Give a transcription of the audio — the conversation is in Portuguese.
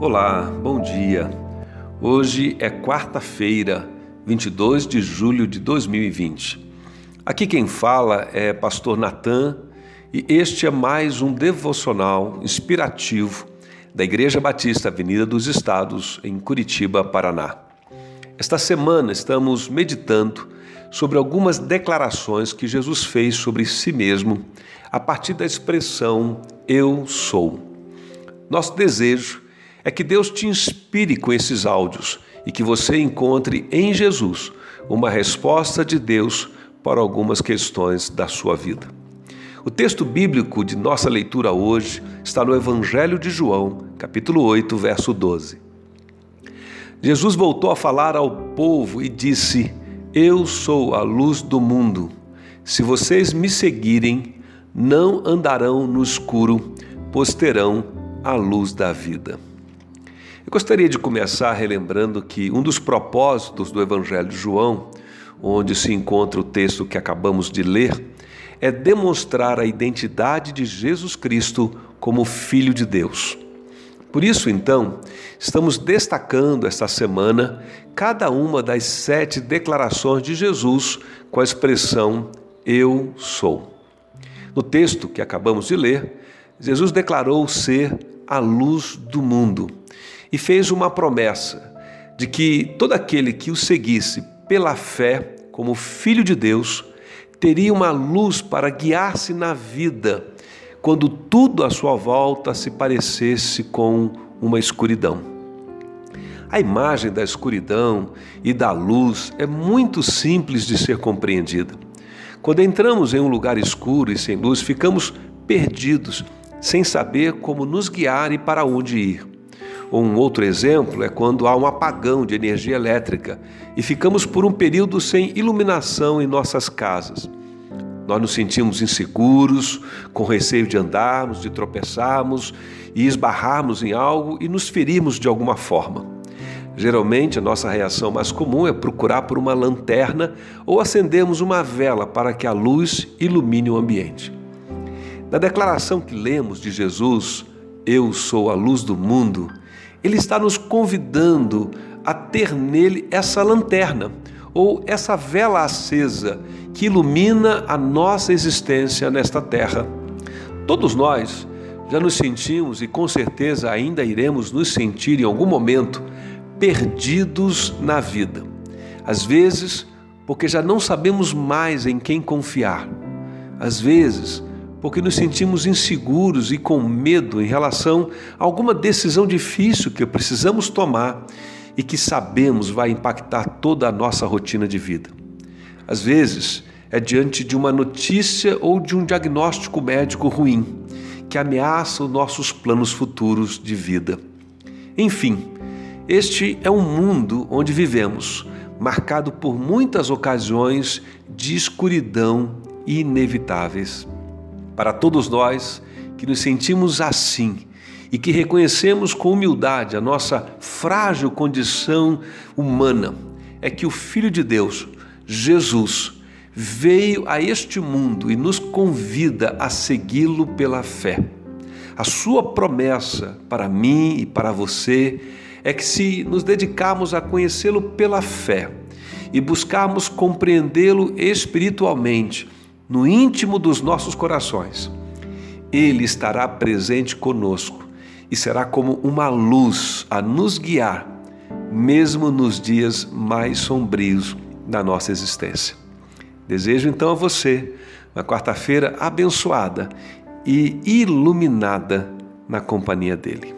Olá, bom dia. Hoje é quarta-feira, 22 de julho de 2020. Aqui quem fala é Pastor Natan e este é mais um devocional inspirativo da Igreja Batista Avenida dos Estados, em Curitiba, Paraná. Esta semana estamos meditando sobre algumas declarações que Jesus fez sobre si mesmo a partir da expressão Eu sou. Nosso desejo é que Deus te inspire com esses áudios e que você encontre em Jesus uma resposta de Deus para algumas questões da sua vida. O texto bíblico de nossa leitura hoje está no Evangelho de João, capítulo 8, verso 12. Jesus voltou a falar ao povo e disse: Eu sou a luz do mundo. Se vocês me seguirem, não andarão no escuro, pois terão a luz da vida. Eu gostaria de começar relembrando que um dos propósitos do Evangelho de João, onde se encontra o texto que acabamos de ler, é demonstrar a identidade de Jesus Cristo como Filho de Deus. Por isso, então, estamos destacando esta semana cada uma das sete declarações de Jesus com a expressão Eu sou. No texto que acabamos de ler, Jesus declarou ser a luz do mundo e fez uma promessa de que todo aquele que o seguisse pela fé, como filho de Deus, teria uma luz para guiar-se na vida quando tudo à sua volta se parecesse com uma escuridão. A imagem da escuridão e da luz é muito simples de ser compreendida. Quando entramos em um lugar escuro e sem luz, ficamos perdidos, sem saber como nos guiar e para onde ir. Um outro exemplo é quando há um apagão de energia elétrica e ficamos por um período sem iluminação em nossas casas. Nós nos sentimos inseguros, com receio de andarmos, de tropeçarmos e esbarrarmos em algo e nos ferirmos de alguma forma. Geralmente, a nossa reação mais comum é procurar por uma lanterna ou acendermos uma vela para que a luz ilumine o ambiente. Na declaração que lemos de Jesus, Eu sou a luz do mundo, ele está nos convidando a ter nele essa lanterna ou essa vela acesa que ilumina a nossa existência nesta terra. Todos nós já nos sentimos e com certeza ainda iremos nos sentir em algum momento perdidos na vida. Às vezes, porque já não sabemos mais em quem confiar. Às vezes, porque nos sentimos inseguros e com medo em relação a alguma decisão difícil que precisamos tomar e que sabemos vai impactar toda a nossa rotina de vida. Às vezes, é diante de uma notícia ou de um diagnóstico médico ruim que ameaça os nossos planos futuros de vida. Enfim, este é um mundo onde vivemos, marcado por muitas ocasiões de escuridão inevitáveis para todos nós que nos sentimos assim e que reconhecemos com humildade a nossa frágil condição humana, é que o Filho de Deus, Jesus, veio a este mundo e nos convida a segui-lo pela fé. A sua promessa para mim e para você é que, se nos dedicarmos a conhecê-lo pela fé e buscarmos compreendê-lo espiritualmente, no íntimo dos nossos corações, Ele estará presente conosco e será como uma luz a nos guiar, mesmo nos dias mais sombrios da nossa existência. Desejo então a você uma quarta-feira abençoada e iluminada na companhia dele.